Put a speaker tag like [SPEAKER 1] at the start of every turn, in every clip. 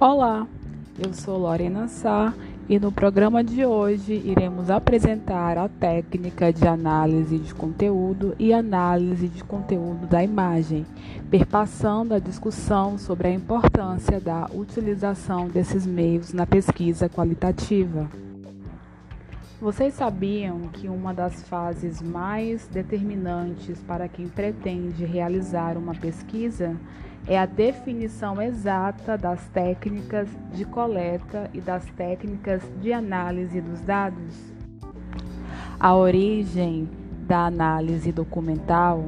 [SPEAKER 1] Olá, eu sou Lorena Sá e no programa de hoje iremos apresentar a técnica de análise de conteúdo e análise de conteúdo da imagem, perpassando a discussão sobre a importância da utilização desses meios na pesquisa qualitativa. Vocês sabiam que uma das fases mais determinantes para quem pretende realizar uma pesquisa a definição exata das técnicas de coleta e das técnicas de análise dos dados. A origem da análise documental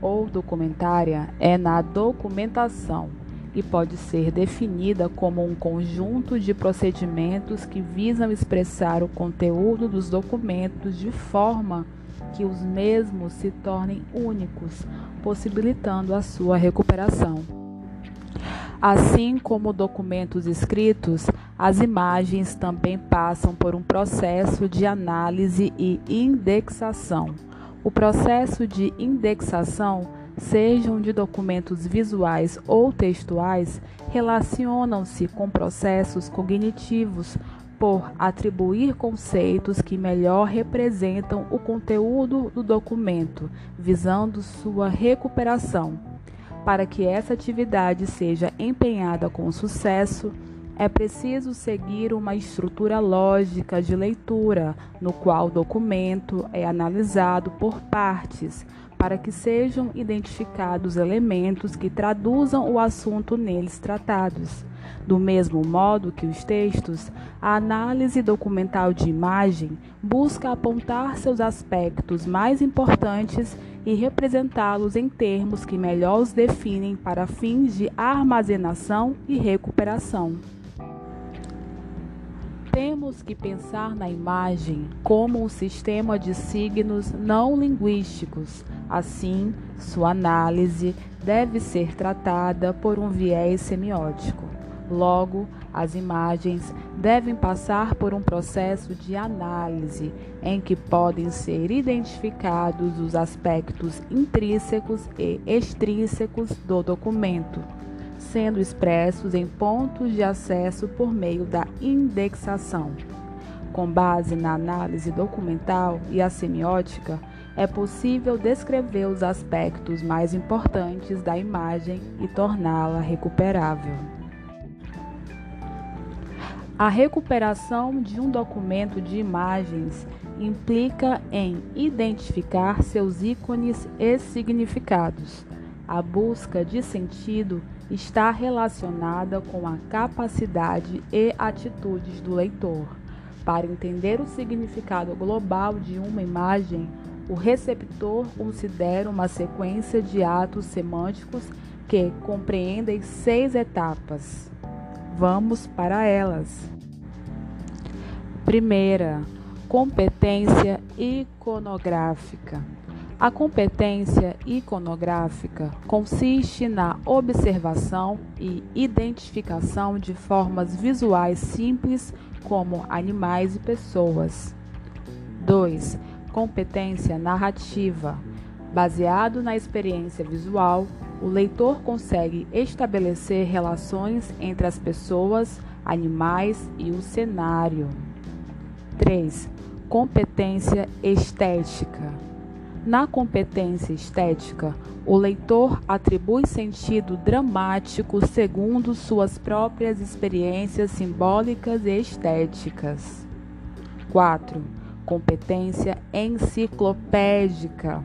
[SPEAKER 1] ou documentária é na documentação e pode ser definida como um conjunto de procedimentos que visam expressar o conteúdo dos documentos de forma que os mesmos se tornem únicos, possibilitando a sua recuperação. Assim como documentos escritos, as imagens também passam por um processo de análise e indexação. O processo de indexação, sejam de documentos visuais ou textuais, relacionam-se com processos cognitivos por atribuir conceitos que melhor representam o conteúdo do documento, visando sua recuperação. Para que essa atividade seja empenhada com sucesso, é preciso seguir uma estrutura lógica de leitura, no qual o documento é analisado por partes, para que sejam identificados elementos que traduzam o assunto neles tratados. Do mesmo modo que os textos, a análise documental de imagem busca apontar seus aspectos mais importantes e representá-los em termos que melhor os definem para fins de armazenação e recuperação. Temos que pensar na imagem como um sistema de signos não linguísticos. Assim, sua análise deve ser tratada por um viés semiótico. Logo, as imagens devem passar por um processo de análise em que podem ser identificados os aspectos intrínsecos e extrínsecos do documento, sendo expressos em pontos de acesso por meio da indexação. Com base na análise documental e a semiótica, é possível descrever os aspectos mais importantes da imagem e torná-la recuperável. A recuperação de um documento de imagens implica em identificar seus ícones e significados. A busca de sentido está relacionada com a capacidade e atitudes do leitor. Para entender o significado global de uma imagem, o receptor considera uma sequência de atos semânticos que compreendem seis etapas. Vamos para elas. Primeira, competência iconográfica. A competência iconográfica consiste na observação e identificação de formas visuais simples como animais e pessoas. 2. Competência narrativa. Baseado na experiência visual, o leitor consegue estabelecer relações entre as pessoas, animais e o cenário. 3. Competência estética. Na competência estética, o leitor atribui sentido dramático segundo suas próprias experiências simbólicas e estéticas. 4. Competência enciclopédica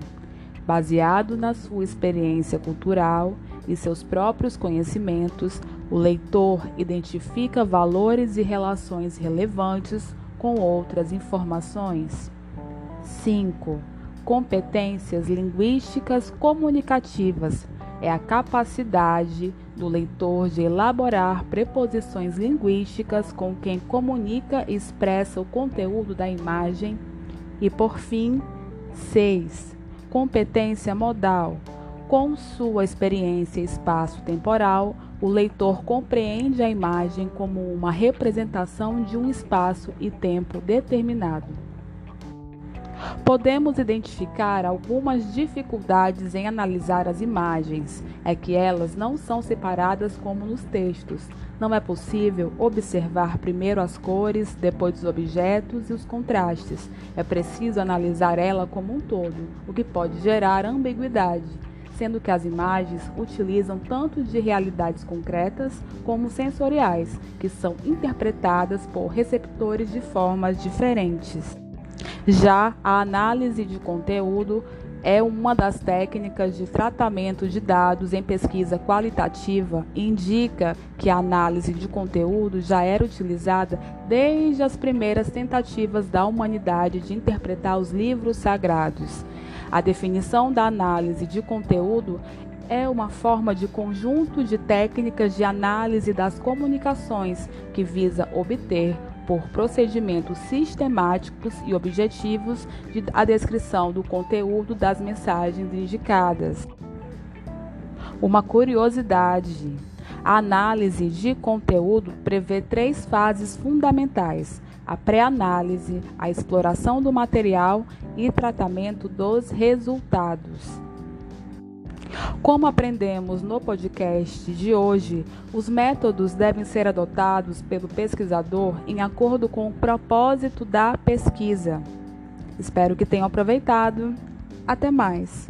[SPEAKER 1] Baseado na sua experiência cultural e seus próprios conhecimentos, o leitor identifica valores e relações relevantes com outras informações. 5. Competências linguísticas comunicativas é a capacidade do leitor de elaborar preposições linguísticas com quem comunica e expressa o conteúdo da imagem. E por fim, 6 competência modal. Com sua experiência espaço-temporal, o leitor compreende a imagem como uma representação de um espaço e tempo determinado. Podemos identificar algumas dificuldades em analisar as imagens, é que elas não são separadas como nos textos. Não é possível observar primeiro as cores, depois os objetos e os contrastes. É preciso analisar ela como um todo, o que pode gerar ambiguidade sendo que as imagens utilizam tanto de realidades concretas como sensoriais, que são interpretadas por receptores de formas diferentes. Já a análise de conteúdo é uma das técnicas de tratamento de dados em pesquisa qualitativa indica que a análise de conteúdo já era utilizada desde as primeiras tentativas da humanidade de interpretar os livros sagrados. A definição da análise de conteúdo é uma forma de conjunto de técnicas de análise das comunicações que visa obter por procedimentos sistemáticos e objetivos de, a descrição do conteúdo das mensagens indicadas. Uma curiosidade: a análise de conteúdo prevê três fases fundamentais: a pré-análise, a exploração do material e tratamento dos resultados. Como aprendemos no podcast de hoje, os métodos devem ser adotados pelo pesquisador em acordo com o propósito da pesquisa. Espero que tenham aproveitado. Até mais!